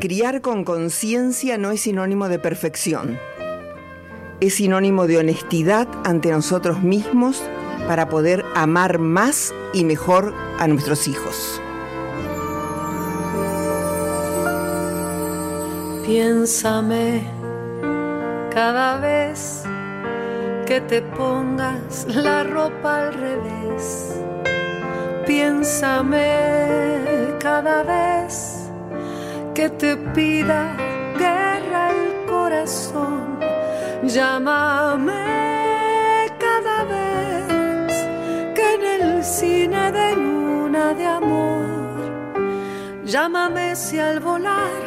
Criar con conciencia no es sinónimo de perfección. Es sinónimo de honestidad ante nosotros mismos para poder amar más y mejor a nuestros hijos. Piénsame cada vez que te pongas la ropa al revés. Piénsame cada vez que te pida guerra el corazón. Llámame cada vez que en el cine de luna de amor. Llámame si al volar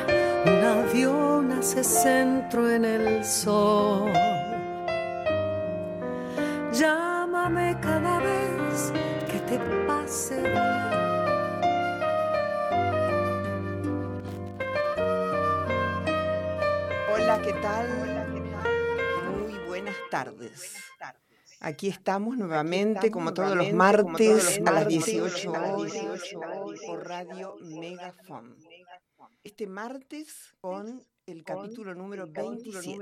un avión hace centro en el sol. Hola, ¿qué tal? Muy buenas tardes. Aquí estamos nuevamente, como todos los martes, a las 18 horas por Radio Megafon. Este martes con el capítulo número 27.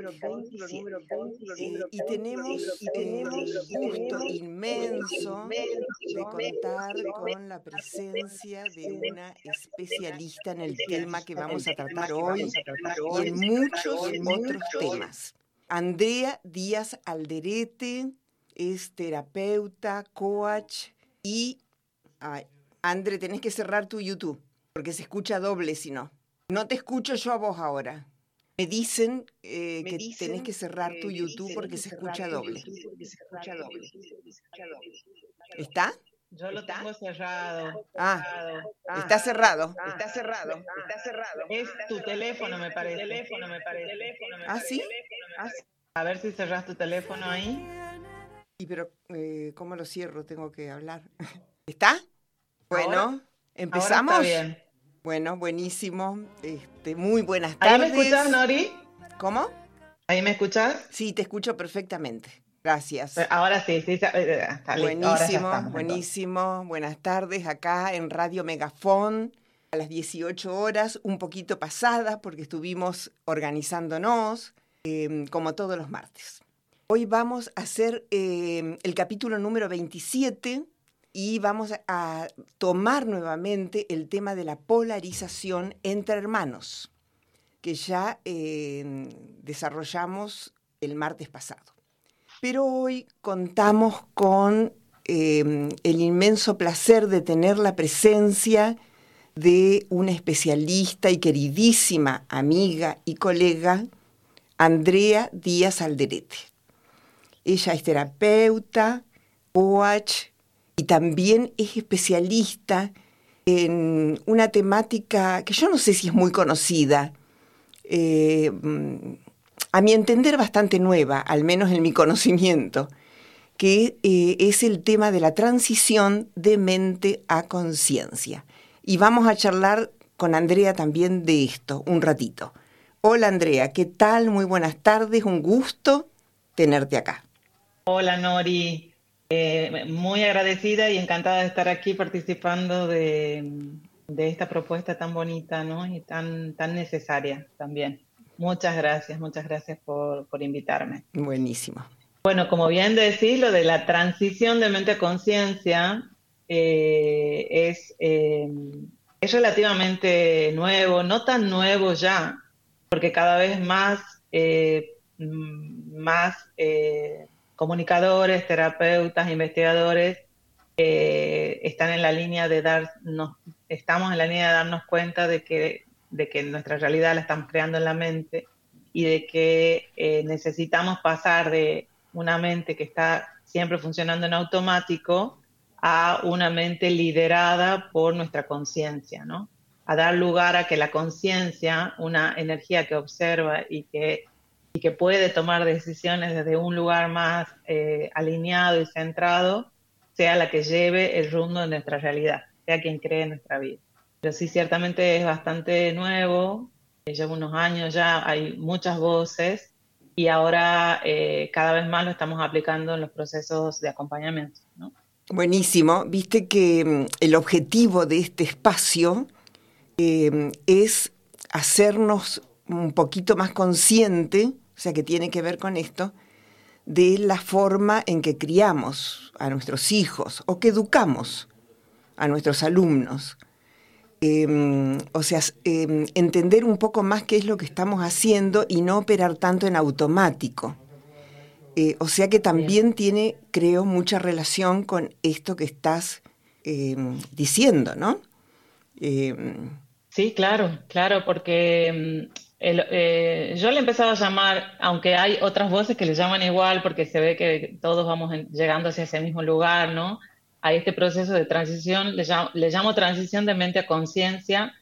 Eh, y tenemos el gusto inmenso de contar con la presencia de una especialista en el tema que vamos a tratar hoy y en muchos otros temas. Andrea Díaz Alderete es terapeuta, coach y... Ay, Andre, tenés que cerrar tu YouTube porque se escucha doble si no. No te escucho yo a vos ahora. Me dicen eh, que tenés que cerrar tu YouTube porque se escucha doble. ¿Está? Yo lo tengo cerrado. Ah, está cerrado. Está cerrado. Está cerrado. Es tu teléfono, me parece. Teléfono, me parece. ¿Ah, sí? A ver si cerras tu teléfono ahí. Y pero, eh, ¿cómo lo cierro? Tengo que hablar. ¿Está? Bueno, empezamos. Ahora está bien. Bueno, buenísimo. Este, muy buenas tardes. ¿Ahí me escuchas, Nori? ¿Cómo? ¿Ahí me escuchas? Sí, te escucho perfectamente. Gracias. Ahora sí, sí, está buenísimo, buenísimo. Buenas tardes acá en Radio Megafón a las 18 horas, un poquito pasadas porque estuvimos organizándonos em, como todos los martes. Hoy vamos a hacer em, el capítulo número 27 y vamos a tomar nuevamente el tema de la polarización entre hermanos, que ya eh, desarrollamos el martes pasado. Pero hoy contamos con eh, el inmenso placer de tener la presencia de una especialista y queridísima amiga y colega, Andrea Díaz Alderete. Ella es terapeuta, coach, y también es especialista en una temática que yo no sé si es muy conocida, eh, a mi entender bastante nueva, al menos en mi conocimiento, que eh, es el tema de la transición de mente a conciencia. Y vamos a charlar con Andrea también de esto un ratito. Hola Andrea, ¿qué tal? Muy buenas tardes, un gusto tenerte acá. Hola Nori, eh, muy agradecida y encantada de estar aquí participando de, esta propuesta tan bonita ¿no? y tan, tan necesaria también. Muchas gracias, muchas gracias por, invitarme. Buenísimo. Bueno, como bien decís, lo de la transición de mente a conciencia eh, es, eh, es relativamente nuevo, no tan nuevo ya, porque cada vez más, más comunicadores, terapeutas, investigadores eh, están en la línea de darnos, estamos en la línea de darnos cuenta de que, de que nuestra realidad la estamos creando en la mente y de que eh, necesitamos pasar de una mente que está siempre funcionando en automático a una mente liderada por nuestra conciencia, ¿no? A dar lugar a que la conciencia, una energía que observa y que y que puede tomar decisiones desde un lugar más eh, alineado y centrado, sea la que lleve el rumbo de nuestra realidad, sea quien cree nuestra vida. Pero sí, ciertamente es bastante nuevo, eh, lleva unos años ya, hay muchas voces y ahora eh, cada vez más lo estamos aplicando en los procesos de acompañamiento. Buenísimo. Viste que mm, el objetivo de este espacio es hacernos un poquito más consciente, o sea que tiene que ver con esto, de la forma en que criamos a nuestros hijos o que educamos a nuestros alumnos. Em, o sea, em, entender un poco más qué es lo que estamos haciendo y no operar tanto en automático. Eh, o sea que también tiene, creo, mucha relación con esto que estás em, diciendo, ¿no? sí, claro, claro, porque eh, yo le he empezado a llamar, aunque hay otras voces que le llaman igual, porque se ve que todos vamos llegando hacia ese mismo lugar, ¿no? a este proceso de transición, le llamo, transición de mente a conciencia,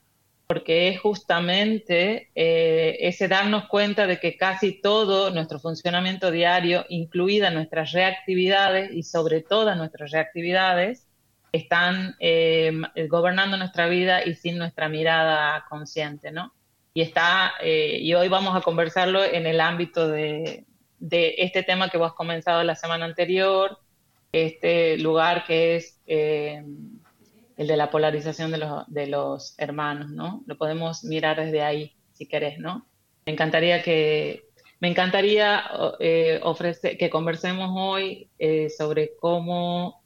porque es justamente eh, ese darnos cuenta de que casi todo nuestro funcionamiento diario, incluidas nuestras reactividades y sobre todas nuestras reactividades, están eh, gobernando nuestra vida y sin nuestra mirada consciente, ¿no? Y está, eh, y hoy vamos a conversarlo en el ámbito de, de este tema que vos has comenzado la semana anterior, este lugar que es eh, el de la polarización de los, de los hermanos, ¿no? Lo podemos mirar desde ahí, si querés, ¿no? Me encantaría que, me encantaría eh, ofrecer, que conversemos hoy eh, sobre cómo,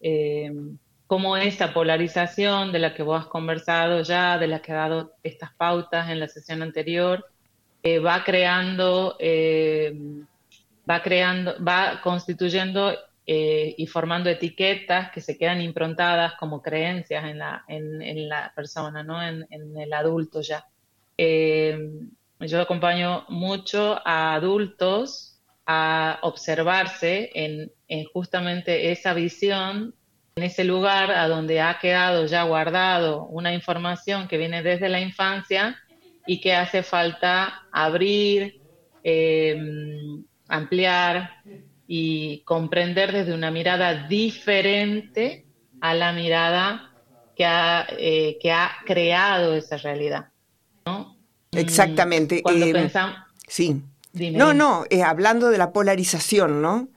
cómo esta polarización de la que vos has conversado ya, de la que ha dado estas pautas en la sesión anterior, va creando, va creando, va constituyendo eh, y formando etiquetas que se quedan improntadas como creencias en la, en, la persona, ¿no? en, el adulto ya. Eh, yo acompaño mucho a adultos a observarse en, en, justamente esa visión, en ese lugar a donde ha quedado ya guardado una información que viene desde la infancia y que hace falta abrir, eh, ampliar, y comprender desde una mirada diferente a la mirada que ha, eh, que ha creado esa realidad. ¿no? Exactamente. Cuando eh, pensamos... Sí. no, no, eh, hablando de la polarización, ¿no?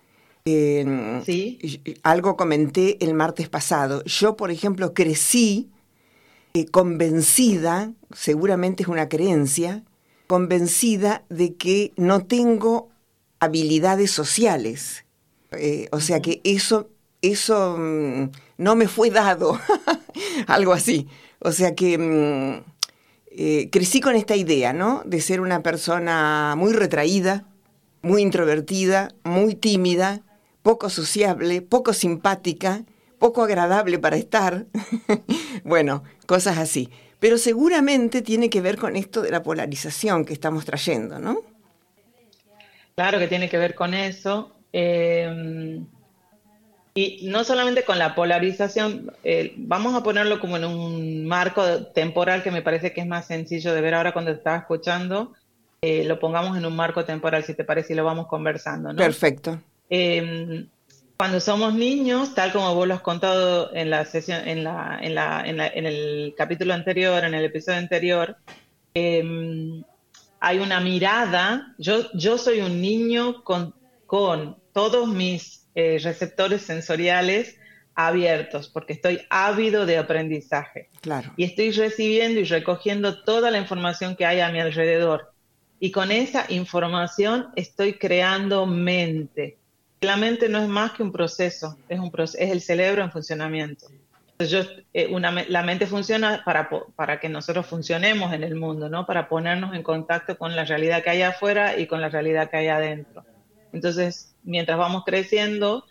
Sí. Algo comenté el martes pasado. Yo, por ejemplo, crecí convencida, seguramente es una creencia, convencida de que no tengo habilidades sociales. Eh, o sea que eso, eso mm, no me fue dado, algo así. O sea que mm, eh, crecí con esta idea, ¿no? De ser una persona muy retraída, muy introvertida, muy tímida, poco sociable, poco simpática, poco agradable para estar. bueno, cosas así. Pero seguramente tiene que ver con esto de la polarización que estamos trayendo, ¿no? Claro que tiene que ver con eso. Eh, y no solamente con la polarización, eh, vamos a ponerlo como en un marco temporal que me parece que es más sencillo de ver ahora cuando te estaba escuchando. Eh, lo pongamos en un marco temporal, si te parece, y lo vamos conversando. Perfecto. Cuando somos niños, tal como vos lo has contado en la sesión, en, la, en, la, en, la, en el capítulo anterior, en el episodio anterior, hay una mirada, yo, yo soy un niño con, con todos mis eh, receptores sensoriales abiertos, porque estoy ávido de aprendizaje. Claro. Y estoy recibiendo y recogiendo toda la información que hay a mi alrededor. Y con esa información estoy creando mente. La mente no es más que un proceso, es, un es el cerebro en funcionamiento. Yo, eh, la mente funciona para, para que nosotros funcionemos en el mundo, ¿no? Para ponernos en contacto con la realidad que hay afuera y con la realidad que hay adentro. Entonces, mientras vamos creciendo,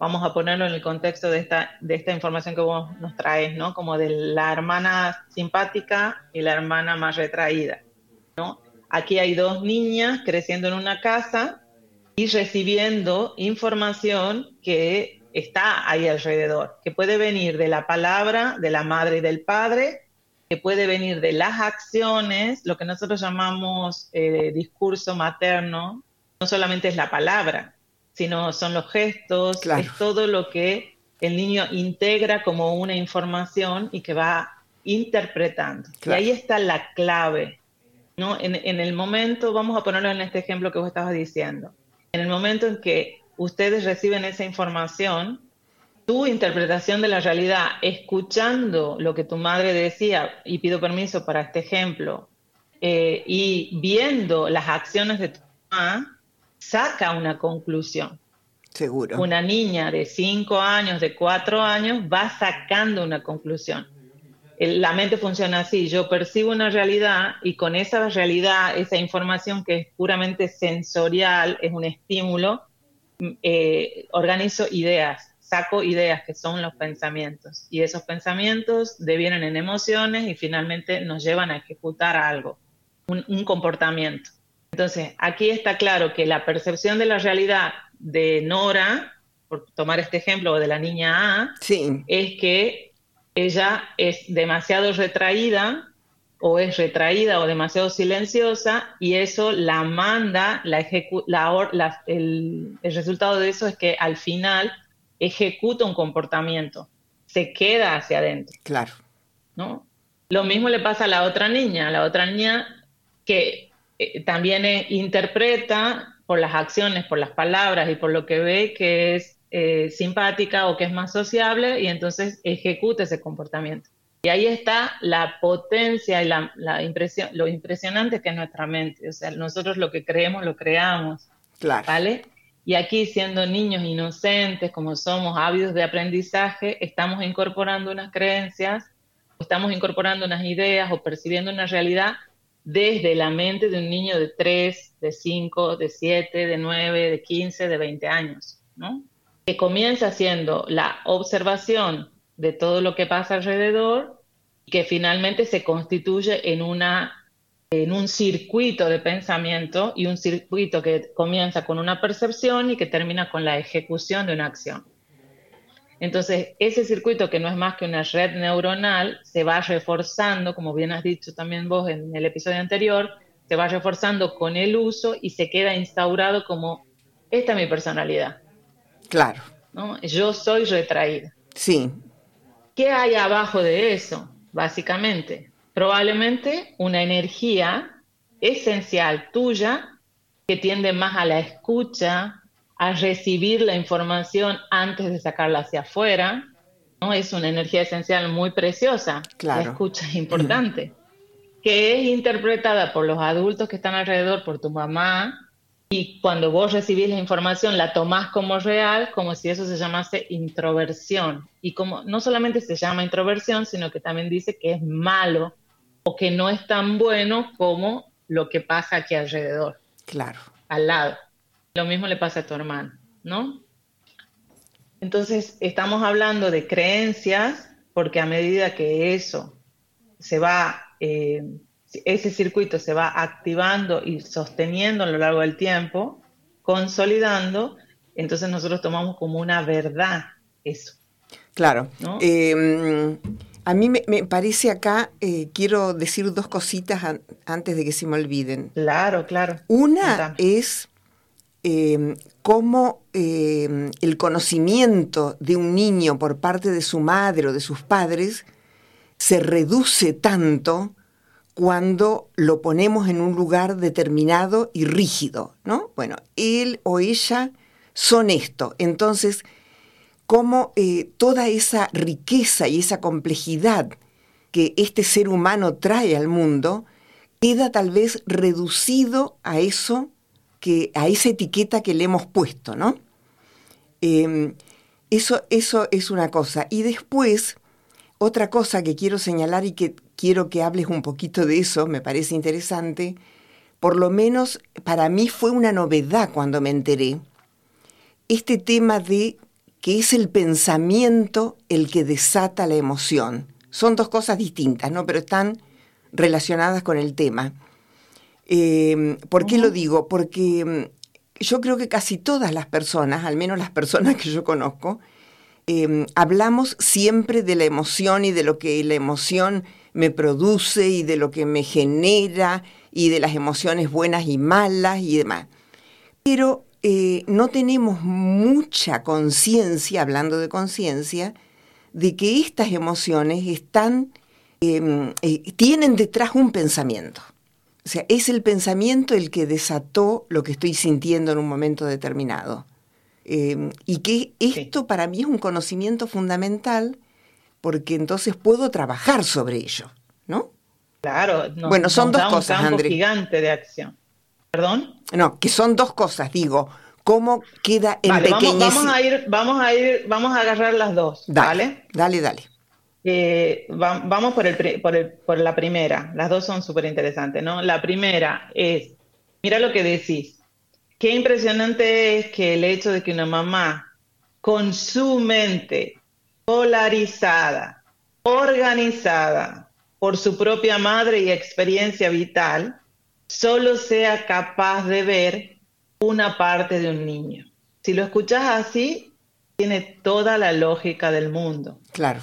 vamos a ponerlo en el contexto de esta, de esta información que vos nos traes, ¿no? Como de la hermana simpática y la hermana más retraída, ¿no? Aquí hay dos niñas creciendo en una casa y recibiendo información que está ahí alrededor, que puede venir de la palabra de la madre y del padre, que puede venir de las acciones, lo que nosotros llamamos eh, discurso materno, no solamente es la palabra, sino son los gestos, es todo lo que el niño integra como una información y que va interpretando. Y ahí está la clave. ¿no? En, en, el momento, vamos a ponerlo en este ejemplo que vos estabas diciendo En el momento en que ustedes reciben esa información, tu interpretación de la realidad, escuchando lo que tu madre decía, y pido permiso para este ejemplo, eh, y viendo las acciones de tu mamá, saca una conclusión. Seguro. Una niña de 5 años, de 4 años, va sacando una conclusión. La mente funciona así, yo percibo una realidad y con esa realidad, esa información que es puramente sensorial, es un estímulo, mm, eh, organizo ideas, saco ideas que son los pensamientos. Y esos pensamientos devienen en emociones y finalmente nos llevan a ejecutar algo, un comportamiento. Entonces, aquí está claro que la percepción de la realidad de Nora, por tomar este ejemplo de la niña A, es que ella es demasiado retraída o es retraída o demasiado silenciosa y eso la manda, la la, el, el, resultado de eso es que al final ejecuta un comportamiento, se queda hacia adentro. Claro. ¿no? Lo mismo le pasa a la otra niña, a la otra niña que eh, también eh, interpreta por las acciones, por las palabras y por lo que ve que es eh, simpática o que es más sociable y entonces ejecuta ese comportamiento. Y ahí está la potencia y la, impresión, lo impresionante que es nuestra mente. O sea, nosotros lo que creemos, lo creamos. Claro. ¿Vale? Y aquí, siendo niños inocentes, como somos ávidos de aprendizaje, estamos incorporando unas creencias, estamos incorporando unas ideas o percibiendo una realidad desde la mente de un niño de 3, de 5, de 7, de 9, de 15, de 20 años, ¿no? Que comienza haciendo la observación de todo lo que pasa alrededor que finalmente se constituye en, una, en un circuito de pensamiento y un circuito que comienza con una percepción y que termina con la ejecución de una acción. Entonces, ese circuito que no es más que una red neuronal se va reforzando, como bien has dicho también vos en el episodio anterior, se va reforzando con el uso y se queda instaurado como, esta es mi personalidad. Claro. ¿no? Yo soy retraída. Sí. ¿Qué hay abajo de eso? Básicamente, probablemente una energía esencial tuya que tiende más a la escucha, a recibir la información antes de sacarla hacia afuera, ¿no? Es una energía esencial muy preciosa. Claro. La escucha es importante. Que es interpretada por los adultos que están alrededor, por tu mamá, y cuando vos recibís la información la tomás como real, como si eso se llamase introversión. Y como no solamente se llama introversión, sino que también dice que es malo o que no es tan bueno como lo que pasa aquí alrededor. Claro. Al lado. Lo mismo le pasa a tu hermano, ¿no? Entonces, estamos hablando de creencias porque a medida que eso se va, eh, ese circuito se va activando y sosteniendo a lo largo del tiempo, consolidando, entonces nosotros tomamos como una verdad eso. Claro. Em, a mí me, parece acá, eh, quiero decir dos cositas antes de que se me olviden. Claro, claro. Una es eh, cómo em, el conocimiento de un niño por parte de su madre o de sus padres se reduce tanto cuando lo ponemos en un lugar determinado y rígido, ¿no? Bueno, él o ella son esto. Entonces, cómo eh, toda esa riqueza y esa complejidad que este ser humano trae al mundo queda tal vez reducido a eso que, a esa etiqueta que le hemos puesto, ¿no? Em, eso, eso es una cosa. Y después, otra cosa que quiero señalar y que quiero que hables un poquito de eso, me parece interesante, por lo menos para mí fue una novedad cuando me enteré, este tema de que es el pensamiento el que desata la emoción. Son dos cosas distintas, ¿no? Pero están relacionadas con el tema. Eh, ¿Por qué lo digo? Porque mm, yo creo que casi todas las personas, al menos las personas que yo conozco, em, hablamos siempre de la emoción y de lo que la emoción me produce y de lo que me genera y de las emociones buenas y malas y demás. Pero eh, no tenemos mucha conciencia, hablando de conciencia, de que estas emociones están, em, eh, tienen detrás un pensamiento. O sea, es el pensamiento el que desató lo que estoy sintiendo en un momento determinado. Em, y que esto para mí es un conocimiento fundamental porque entonces puedo trabajar sobre ello, ¿no? Claro. bueno, son dos cosas, un campo gigante de acción. ¿Perdón? No, que son dos cosas, digo. ¿Cómo queda en vale, vamos, a ir, vamos a ir, vamos a agarrar las dos, ¿vale? Dale, dale. Eh, vamos por, el, por, el, por la primera. Las dos son súper interesantes, ¿no? La primera es, mira lo que decís. Qué impresionante es que el hecho de que una mamá con su mente polarizada, organizada por su propia madre y experiencia vital, solo sea capaz de ver una parte de un niño. Si lo escuchas así, tiene toda la lógica del mundo. Claro.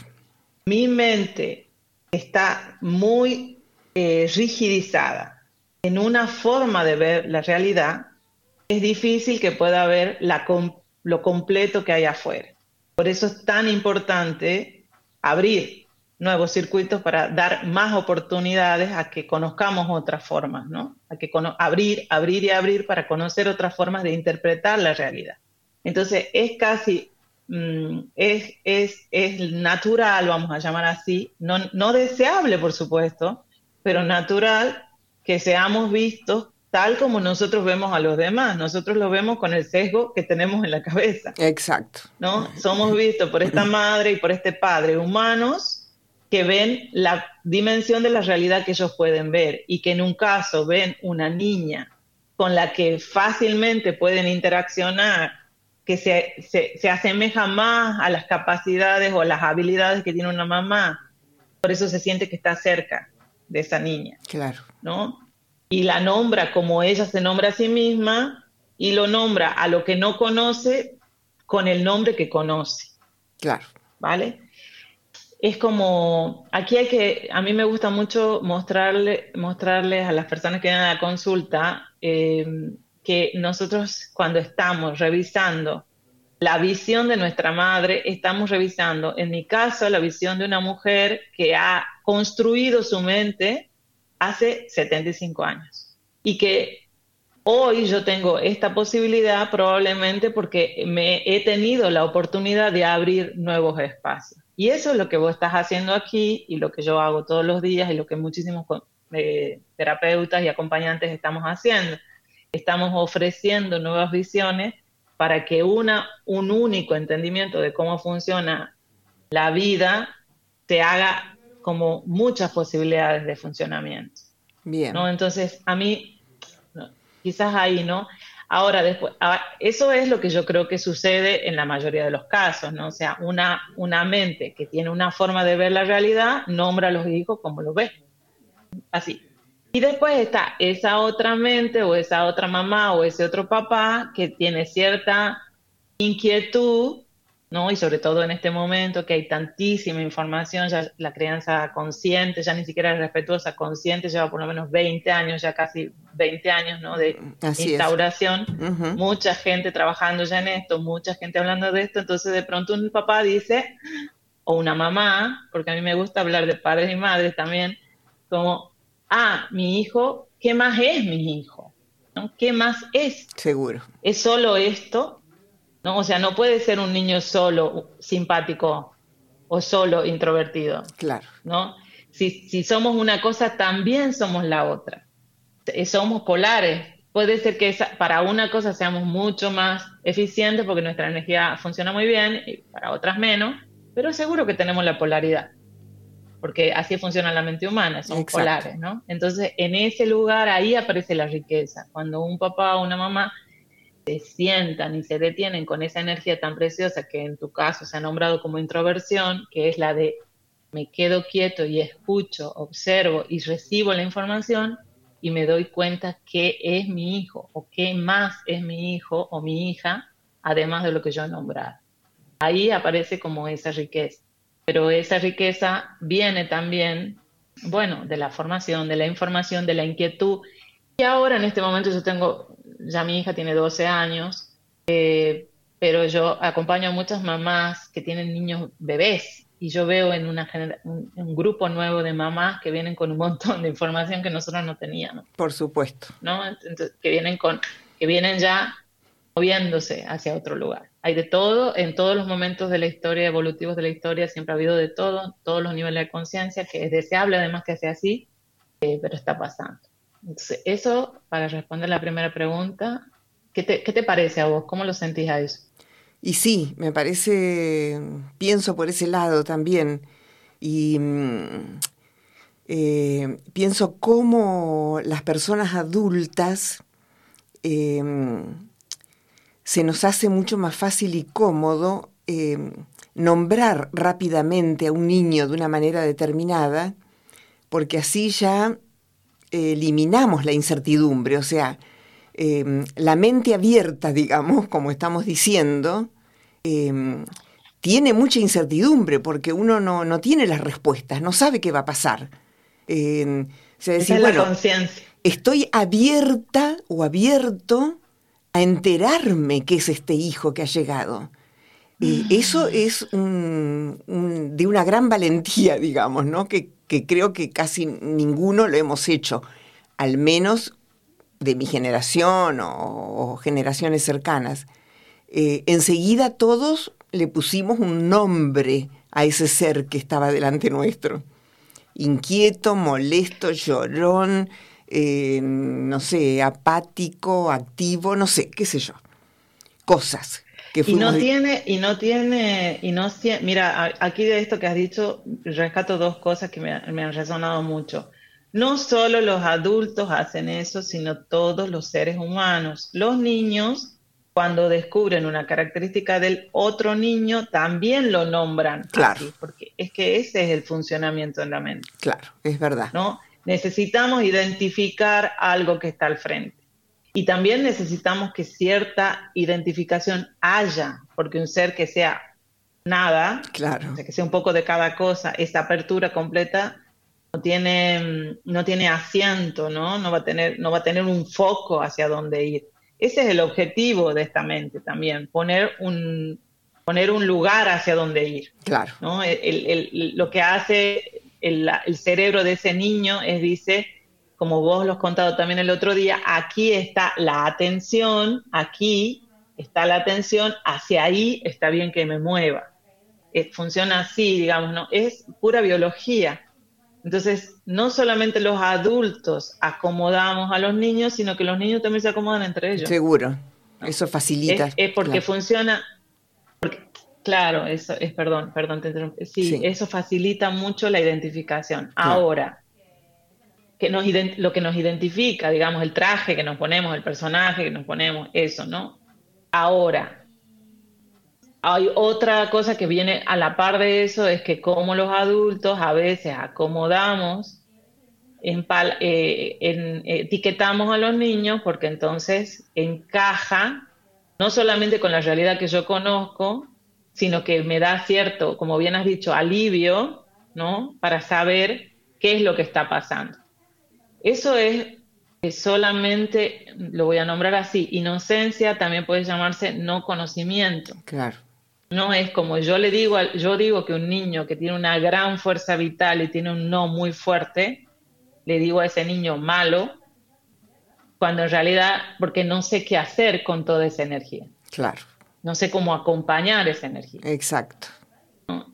Mi mente está muy eh, rigidizada en una forma de ver la realidad, es difícil que pueda ver la, lo completo que hay afuera. Por eso es tan importante abrir nuevos circuitos para dar más oportunidades a que conozcamos otras formas, ¿no? A que abrir, abrir y abrir para conocer otras formas de interpretar la realidad. Entonces, es casi, mm, es, es, es, natural, vamos a llamar así, no, no deseable, por supuesto, pero natural que seamos vistos tal como nosotros vemos a los demás. Nosotros lo vemos con el sesgo que tenemos en la cabeza. Exacto. ¿No? Somos vistos por esta madre y por este padre humanos que ven la dimensión de la realidad que ellos pueden ver y que en un caso ven una niña con la que fácilmente pueden interaccionar, que se, se, asemeja más a las capacidades o las habilidades que tiene una mamá, por eso se siente que está cerca de esa niña. Claro. ¿No? Y la nombra como ella se nombra a sí misma y lo nombra a lo que no conoce con el nombre que conoce. Claro. ¿Vale? es como, aquí hay que, a mí me gusta mucho mostrarle, mostrarles a las personas que vienen a la consulta eh, que nosotros cuando estamos revisando la visión de nuestra madre, estamos revisando, en mi caso, la visión de una mujer que ha construido su mente hace 75 años y que hoy yo tengo esta posibilidad probablemente porque me he tenido la oportunidad de abrir nuevos espacios. Y eso es lo que vos estás haciendo aquí y lo que yo hago todos los días y lo que muchísimos eh, terapeutas y acompañantes estamos haciendo. Estamos ofreciendo nuevas visiones para que una, un único entendimiento de cómo funciona la vida te haga como muchas posibilidades de funcionamiento. Bien. ¿no? Entonces, a mí, quizás ahí, ¿no? Ahora, después, ah, eso es lo que yo creo que sucede en la mayoría de los casos, ¿no? O sea, una, una mente que tiene una forma de ver la realidad, nombra a los hijos como lo ve. Así. Y después está esa otra mente o esa otra mamá o ese otro papá que tiene cierta inquietud ¿no? Y sobre todo en este momento que hay tantísima información, ya la crianza consciente, ya ni siquiera es respetuosa, consciente, lleva por lo menos 20 años, ya casi 20 años, ¿no? De instauración, mucha gente trabajando ya en esto, mucha gente hablando de esto, entonces de pronto un papá dice, o una mamá, porque a mí me gusta hablar de padres y madres también, como, ah, mi hijo, ¿qué más es mi hijo? ¿No? ¿Qué más es? Seguro. ¿Es solo esto? ¿No? O sea, no puede ser un niño solo simpático o solo introvertido. Claro. ¿no? Si, si somos una cosa, también somos la otra. Eh, somos polares. Puede ser que para una cosa seamos mucho más eficientes porque nuestra energía funciona muy bien y para otras menos, pero seguro que tenemos la polaridad, porque así funciona la mente humana, somos polares, ¿no? Entonces, en ese lugar ahí aparece la riqueza. Cuando un papá o una mamá se sientan y se detienen con esa energía tan preciosa que en tu caso se ha nombrado como introversión, que es la de me quedo quieto y escucho, observo y recibo la información y me doy cuenta qué es mi hijo o qué más es mi hijo o mi hija, además de lo que yo he nombrado. Ahí aparece como esa riqueza. Pero esa riqueza viene también, bueno, de la formación, de la información, de la inquietud. Y ahora en este momento yo tengo ya mi hija tiene 12 años, eh, pero yo acompaño a muchas mamás que tienen niños bebés y yo veo en una un, un, grupo nuevo de mamás que vienen con un montón de información que nosotros no teníamos. Por supuesto. ¿no? Entonces, que vienen con que vienen ya moviéndose hacia otro lugar. Hay de todo, en todos los momentos de la historia, evolutivos de la historia, siempre ha habido de todo, todos los niveles de conciencia, que es deseable además que sea así, eh, pero está pasando. Eso, para responder la primera pregunta, ¿qué te, ¿qué te parece a vos? ¿Cómo lo sentís a eso? Y sí, me parece, pienso por ese lado también. Y mm, eh, pienso cómo las personas adultas eh, se nos hace mucho más fácil y cómodo eh, nombrar rápidamente a un niño de una manera determinada, porque así ya eliminamos la incertidumbre, o sea, eh, la mente abierta, digamos, como estamos diciendo, eh, tiene mucha incertidumbre porque uno no, tiene las respuestas, no sabe qué va a pasar. Eh, decir, bueno, estoy abierta o abierto a enterarme qué es este hijo que ha llegado. Mm. eso es de una gran valentía, digamos, ¿no? Que, creo que casi ninguno lo hemos hecho, al menos de mi generación o, generaciones cercanas. Eh, enseguida todos le pusimos un nombre a ese ser que estaba delante nuestro. Inquieto, molesto, llorón, eh, no sé, apático, activo, no sé, qué sé yo. Cosas que Y no tiene, y no tiene, y no mira, aquí de esto que has dicho, rescato dos cosas que me, me han resonado mucho. No solo los adultos hacen eso, sino todos los seres humanos. Los niños, cuando descubren una característica del otro niño, también lo nombran. Claro. porque es que ese es el funcionamiento en la mente. Claro, es verdad. ¿no? necesitamos identificar algo que está al frente. Y también necesitamos que cierta identificación haya, porque un ser que sea nada, claro. que sea un poco de cada cosa, esta apertura completa no tiene, no tiene asiento, ¿no? No va, a tener, no va a tener un foco hacia dónde ir. Ese es el objetivo de esta mente también, poner un, poner un lugar hacia dónde ir. Claro. ¿no? lo que hace el, cerebro de ese niño es, dice, como vos lo has contado también el otro día, aquí está la atención, aquí está la atención, hacia ahí está bien que me mueva. Eh, funciona así, digamos, ¿no? Es pura biología. Entonces, no solamente los adultos acomodamos a los niños, sino que los niños también se acomodan entre ellos. Seguro, eso facilita. Es, porque funciona, Claro, eso es, perdón, perdón, te interrumpí. Sí, eso facilita mucho la identificación. Ahora, que nos, lo que nos identifica, digamos, el traje que nos ponemos, el personaje que nos ponemos, eso, ¿no? Ahora, hay otra cosa que viene a la par de eso, es que como los adultos a veces acomodamos, eh, etiquetamos a los niños porque entonces encaja no solamente con la realidad que yo conozco, sino que me da cierto, como bien has dicho, alivio, ¿no? Para saber qué es lo que está pasando. Eso es, solamente, lo voy a nombrar así, inocencia también puede llamarse no conocimiento. Claro. No es como yo le digo, yo digo que un niño que tiene una gran fuerza vital y tiene un no muy fuerte, le digo a ese niño malo, cuando en realidad, porque no sé qué hacer con toda esa energía. Claro no sé cómo acompañar esa energía. Exacto.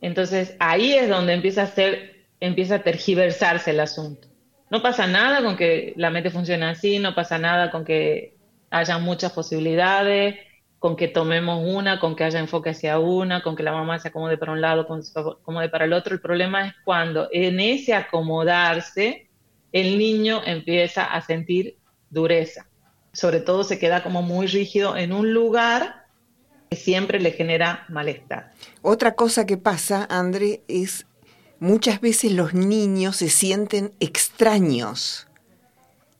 Entonces ahí es donde empieza a ser, empieza a tergiversarse el asunto. No pasa nada con que la mente funcione así, no pasa nada con que haya muchas posibilidades, con que tomemos una, con que haya enfoque hacia una, con que la mamá se acomode para un lado, con se acomode para el otro. El problema es cuando en ese acomodarse el niño empieza a sentir dureza. Sobre todo se queda como muy rígido en un lugar siempre le genera malestar. Otra cosa que pasa, André, es muchas veces los niños se sienten extraños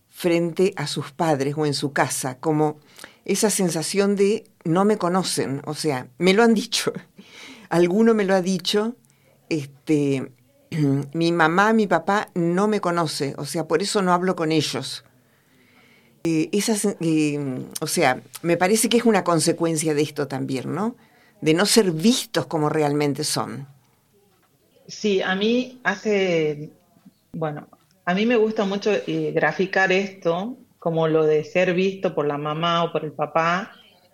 frente a sus padres o en su casa, como esa sensación de no me conocen, o sea, me lo han dicho, alguno me lo ha dicho, este, mi mamá, mi papá no me conoce, o sea, por eso no hablo con ellos. Eh, eh, o sea, me parece que es una consecuencia de esto también, ¿no? De no ser vistos como realmente son. Sí, a mí hace, bueno, a mí me gusta mucho eh, graficar esto como lo de ser visto por la mamá o por el papá,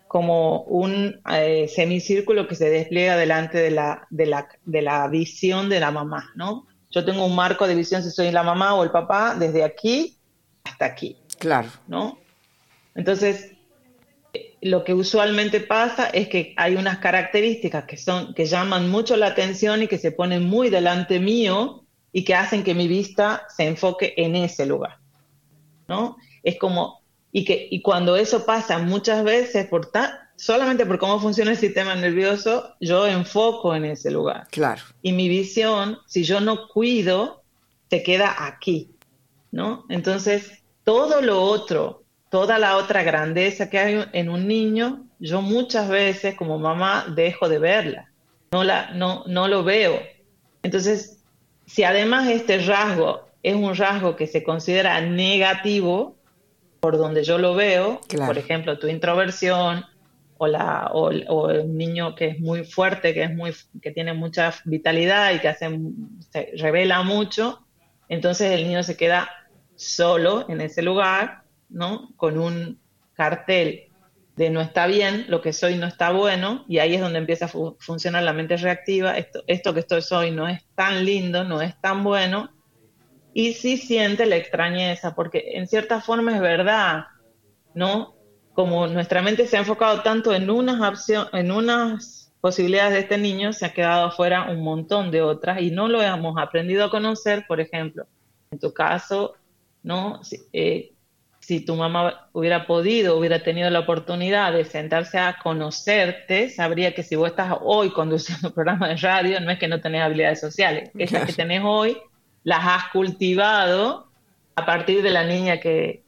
como un eh, semicírculo que se despliega delante de la, de, la, de la visión de la mamá, ¿no? Yo tengo un marco de visión si soy la mamá o el papá desde aquí hasta aquí. Claro. ¿No? Entonces, lo que usualmente pasa es que hay unas características que son que llaman mucho la atención y que se ponen muy delante mío y que hacen que mi vista se enfoque en ese lugar. ¿No? Es como y que y cuando eso pasa muchas veces por solamente por cómo funciona el sistema nervioso, yo enfoco en ese lugar. Claro. Y mi visión, si yo no cuido, se queda aquí, ¿no? Entonces, todo lo otro toda la otra grandeza que hay en un niño, yo muchas veces como mamá dejo de verla, no, la, no, no lo veo. Entonces, si además este rasgo es un rasgo que se considera negativo, por donde yo lo veo, por ejemplo, tu introversión o, la, o, el niño que es muy fuerte, que, es muy, que tiene mucha vitalidad y que hace, se revela mucho, entonces el niño se queda solo en ese lugar ¿no? Con un cartel de no está bien, lo que soy no está bueno, y ahí es donde empieza a funcionar la mente reactiva, esto, esto que estoy soy no es tan lindo, no es tan bueno, y sí siente la extrañeza, porque en cierta forma es verdad, ¿no? Como nuestra mente se ha enfocado tanto en unas, en unas posibilidades de este niño, se ha quedado afuera un montón de otras y no lo hemos aprendido a conocer, por ejemplo, en tu caso, ¿no? Eh, si tu mamá hubiera podido, hubiera tenido la oportunidad de sentarse a conocerte, sabría que si vos estás hoy conduciendo un programa de radio, no es que no tenés habilidades sociales, esas que tenés hoy las has cultivado a partir de la niña que,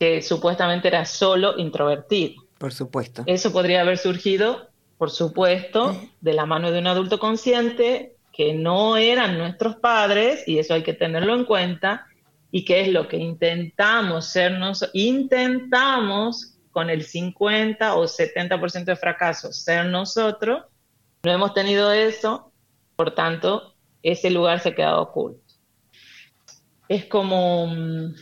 que supuestamente era solo introvertida. Por supuesto. Eso podría haber surgido, por supuesto, de la mano de un adulto consciente que no eran nuestros padres, y eso hay que tenerlo en cuenta, y qué es lo que intentamos sernos, intentamos con el 50 o 70% de fracaso ser nosotros, no hemos tenido eso, por tanto, ese lugar se ha quedado oculto. Es como, mm,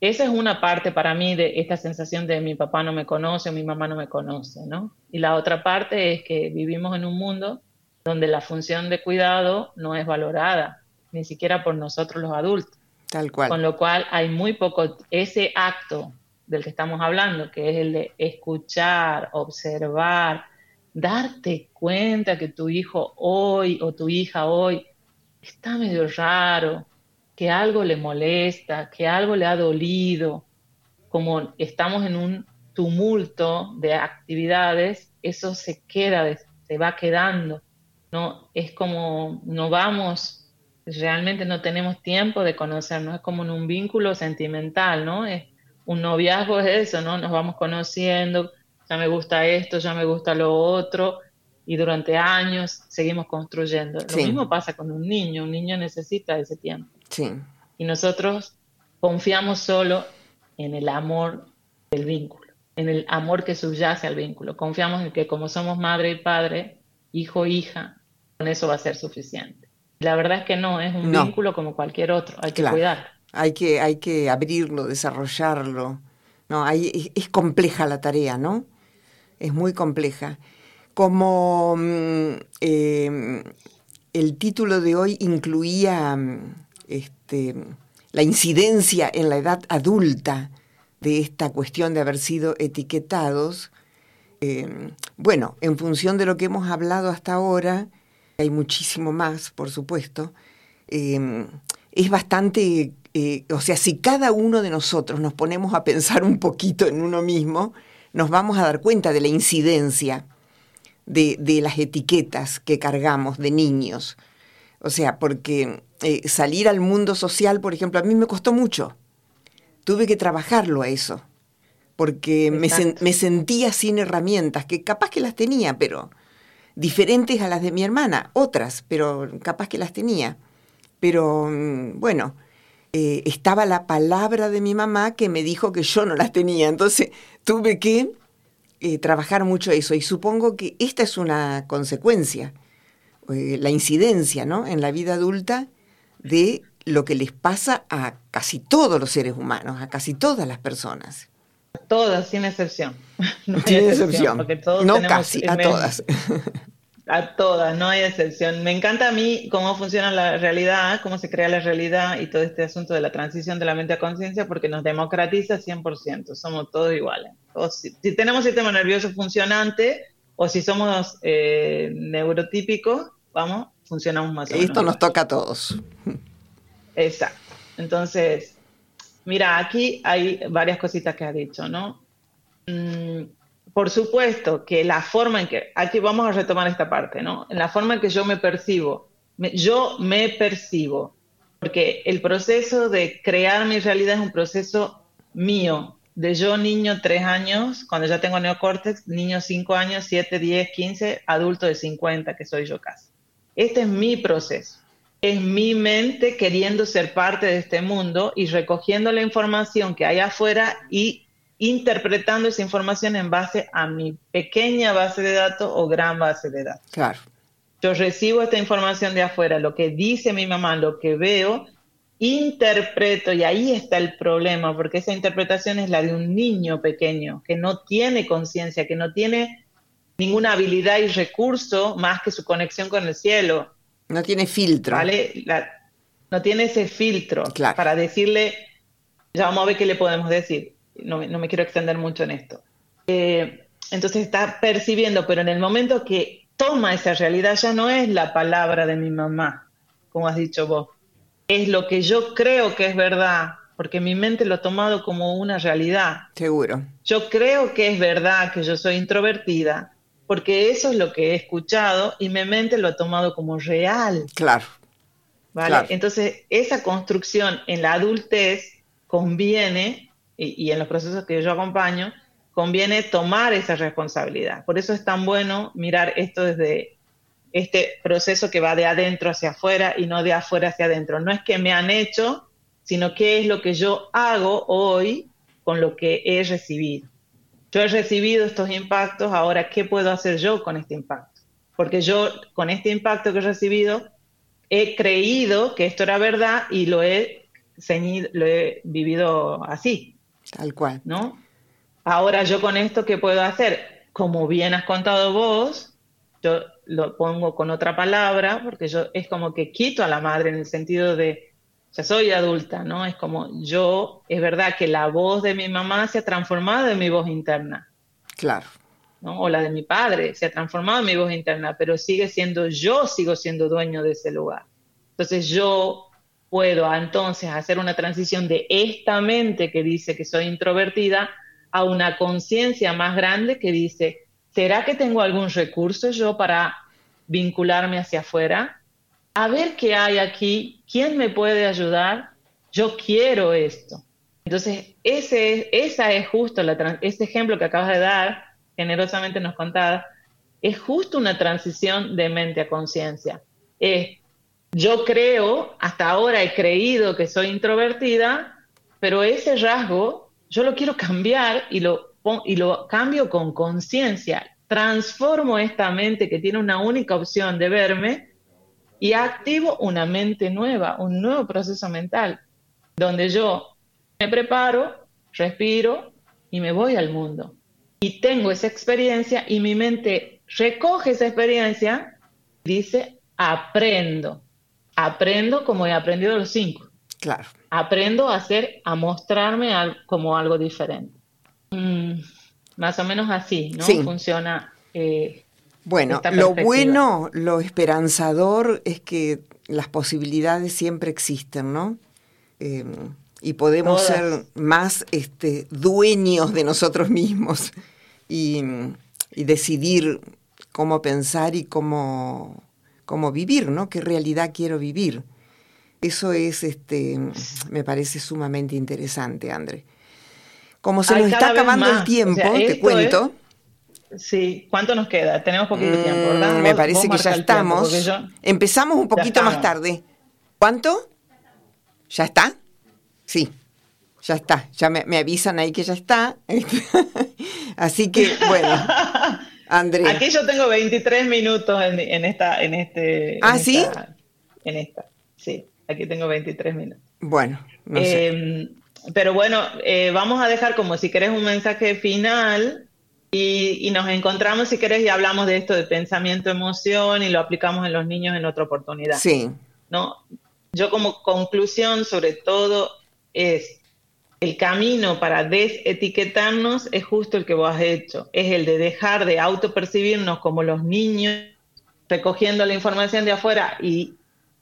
esa es una parte para mí de esta sensación de mi papá no me conoce o mi mamá no me conoce, ¿no? Y la otra parte es que vivimos en un mundo donde la función de cuidado no es valorada, ni siquiera por nosotros los adultos. Con lo cual hay muy poco, ese acto del que estamos hablando, que es el de escuchar, observar, darte cuenta que tu hijo hoy o tu hija hoy está medio raro, que algo le molesta, que algo le ha dolido, como estamos en un tumulto de actividades, eso se queda, se va quedando, ¿no? Es como no vamos realmente no tenemos tiempo de conocernos, es como en un vínculo sentimental, ¿no? Es, un noviazgo es eso, ¿no? Nos vamos conociendo, ya me gusta esto, ya me gusta lo otro, y durante años seguimos construyendo. Lo mismo pasa con un niño, un niño necesita ese tiempo. Sí. Y nosotros confiamos solo en el amor del vínculo, en el amor que subyace al vínculo. Confiamos en que como somos madre y padre, hijo, hija, con eso va a ser suficiente. La verdad es que no, es un vínculo como cualquier otro, hay que cuidar. Hay que, hay que abrirlo, desarrollarlo. No, hay, es compleja la tarea, ¿no? Es muy compleja. Como mm, em, el título de hoy incluía mm, este, la incidencia en la edad adulta de esta cuestión de haber sido etiquetados, em, bueno, en función de lo que hemos hablado hasta ahora, hay muchísimo más, por supuesto, em, es bastante, eh, o sea, si cada uno de nosotros nos ponemos a pensar un poquito en uno mismo, nos vamos a dar cuenta de la incidencia de, las etiquetas que cargamos de niños. O sea, porque eh, salir al mundo social, por ejemplo, a mí me costó mucho. Tuve que trabajarlo a eso, porque me, me, sentía sin herramientas, que capaz que las tenía, pero diferentes a las de mi hermana, otras, pero capaz que las tenía. Pero mm, bueno, eh, estaba la palabra de mi mamá que me dijo que yo no las tenía, entonces tuve que eh, trabajar mucho eso y supongo que esta es una consecuencia, eh, la incidencia ¿no? en la vida adulta de lo que les pasa a casi todos los seres humanos, a casi todas las personas. Todas, sin excepción. No sin excepción. no casi, a todas. A todas, no hay excepción. Me encanta a mí cómo funciona la realidad, cómo se crea la realidad y todo este asunto de la transición de la mente a conciencia porque nos democratiza 100%, somos todos iguales. O si, tenemos sistema nervioso funcionante o si somos eh, neurotípicos, vamos, funcionamos más o menos. Esto nos toca a todos. Exacto. Entonces, mira, aquí hay varias cositas que has dicho, ¿no? Mm, por supuesto que la forma en que, aquí vamos a retomar esta parte, ¿no? En la forma en que yo me percibo, yo me percibo, porque el proceso de crear mi realidad es un proceso mío, de yo niño tres años, cuando ya tengo neocórtex, niño cinco años, siete, diez, quince, adulto de 50, que soy yo casi. Este es mi proceso. Es mi mente queriendo ser parte de este mundo y recogiendo la información que hay afuera y interpretando esa información en base a mi pequeña base de datos o gran base de datos. Claro. Yo recibo esta información de afuera, lo que dice mi mamá, lo que veo, interpreto y ahí está el problema, porque esa interpretación es la de un niño pequeño que no tiene conciencia, que no tiene ninguna habilidad y recurso más que su conexión con el cielo. No tiene filtro. ¿Vale? no tiene ese filtro para decirle, ya vamos a ver qué le podemos decir no, me quiero extender mucho en esto. Eh, entonces está percibiendo, pero en el momento que toma esa realidad ya no es la palabra de mi mamá, como has dicho vos, es lo que yo creo que es verdad, porque mi mente lo ha tomado como una realidad. Seguro. Yo creo que es verdad que yo soy introvertida, porque eso es lo que he escuchado y mi mente lo ha tomado como real. Claro. ¿Vale? Entonces, esa construcción en la adultez conviene y, en los procesos que yo acompaño, conviene tomar esa responsabilidad. Por eso es tan bueno mirar esto desde este proceso que va de adentro hacia afuera y no de afuera hacia adentro. No es que me han hecho, sino qué es lo que yo hago hoy con lo que he recibido. Yo he recibido estos impactos, ahora, ¿qué puedo hacer yo con este impacto? Porque yo, con este impacto que he recibido, he creído que esto era verdad y lo he, lo he vivido así. Tal cual. ¿No? Ahora yo con esto, ¿qué puedo hacer? Como bien has contado vos, yo lo pongo con otra palabra, porque yo es como que quito a la madre en el sentido de, ya soy adulta, ¿no? Es como yo, es verdad que la voz de mi mamá se ha transformado en mi voz interna. Claro. ¿no? O la de mi padre se ha transformado en mi voz interna, pero sigue siendo yo, sigo siendo dueño de ese lugar. Entonces yo puedo entonces hacer una transición de esta mente que dice que soy introvertida a una conciencia más grande que dice, ¿será que tengo algún recurso yo para vincularme hacia afuera? A ver qué hay aquí, quién me puede ayudar, yo quiero esto. Entonces, ese, esa es justo, la, ese ejemplo que acabas de dar, generosamente nos contabas, es justo una transición de mente a conciencia. Es yo creo, hasta ahora he creído que soy introvertida, pero ese rasgo yo lo quiero cambiar y lo, y lo cambio con conciencia. Transformo esta mente que tiene una única opción de verme y activo una mente nueva, un nuevo proceso mental, donde yo me preparo, respiro y me voy al mundo. Y tengo esa experiencia y mi mente recoge esa experiencia, dice, aprendo aprendo como he aprendido los cinco. Claro. Aprendo a hacer, a mostrarme como algo diferente. Mm, más o menos así, ¿no? Funciona. Eh, bueno, lo bueno, lo esperanzador es que las posibilidades siempre existen, ¿no? Em, y podemos ser más este, dueños de nosotros mismos y, y decidir cómo pensar y cómo cómo vivir, ¿no? ¿Qué realidad quiero vivir? Eso es, este, me parece sumamente interesante, André. Como se nos está acabando el tiempo, te cuento. Sí, ¿cuánto nos queda? Tenemos poquito tiempo, ¿verdad? Mm, me parece que ya estamos. Empezamos un poquito más tarde. ¿Cuánto? ¿Ya está? Sí, ya está. Ya me, me avisan ahí que ya está. Así que, bueno. André. Aquí yo tengo 23 minutos en, esta, en este. ¿Ah, sí? en esta, sí. Aquí tengo 23 minutos. Bueno, no sé. Em, pero bueno, eh, vamos a dejar como si querés un mensaje final y, nos encontramos si querés y hablamos de esto de pensamiento, emoción y lo aplicamos en los niños en otra oportunidad. Sí. ¿no? Yo como conclusión sobre todo es el camino para desetiquetarnos es justo el que vos has hecho, es el de dejar de autopercibirnos como los niños recogiendo la información de afuera y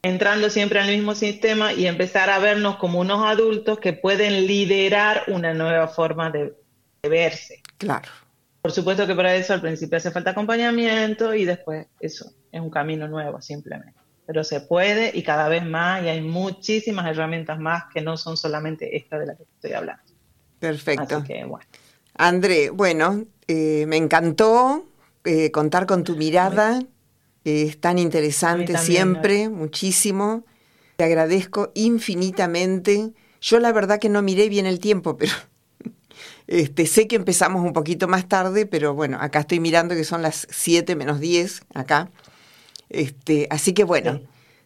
entrando siempre al mismo sistema y empezar a vernos como unos adultos que pueden liderar una nueva forma de verse. Claro. Por supuesto que para eso al principio hace falta acompañamiento y después eso es un camino nuevo simplemente. Pero se puede y cada vez más y hay muchísimas herramientas más que no son solamente esta de la que estoy hablando. Perfecto. Así que, bueno. André, bueno, eh, me encantó eh, contar con tu mirada, es tan interesante siempre, muchísimo. Te agradezco infinitamente. Yo la verdad que no miré bien el tiempo, pero este, sé que empezamos un poquito más tarde, pero bueno, acá estoy mirando que son las 7 menos 10 acá. Este, así que bueno,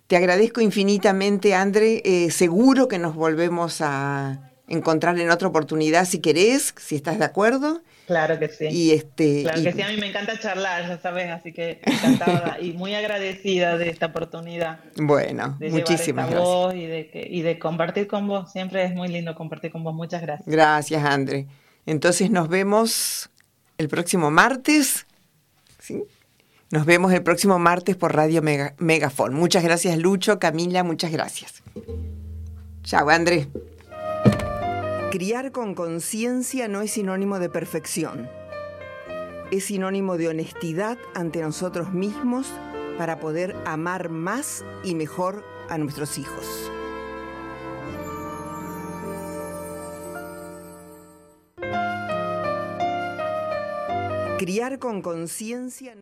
te agradezco infinitamente, André. Eh, seguro que nos volvemos a encontrar en otra oportunidad si querés, si estás de acuerdo. Claro que sí. Y este, claro que sí, a mí me encanta charlar, ya sabes, así que encantada y muy agradecida de esta oportunidad. Bueno, muchísimas gracias. y, de y de compartir con vos, siempre es muy lindo compartir con vos. Muchas gracias. Gracias, André. Entonces nos vemos el próximo martes. Nos vemos el próximo martes por Radio Megafon. Muchas gracias, Lucho, Camila, muchas gracias. Chao, Andrés. Criar con conciencia no es sinónimo de perfección. Es sinónimo de honestidad ante nosotros mismos para poder amar más y mejor a nuestros hijos. Criar con conciencia.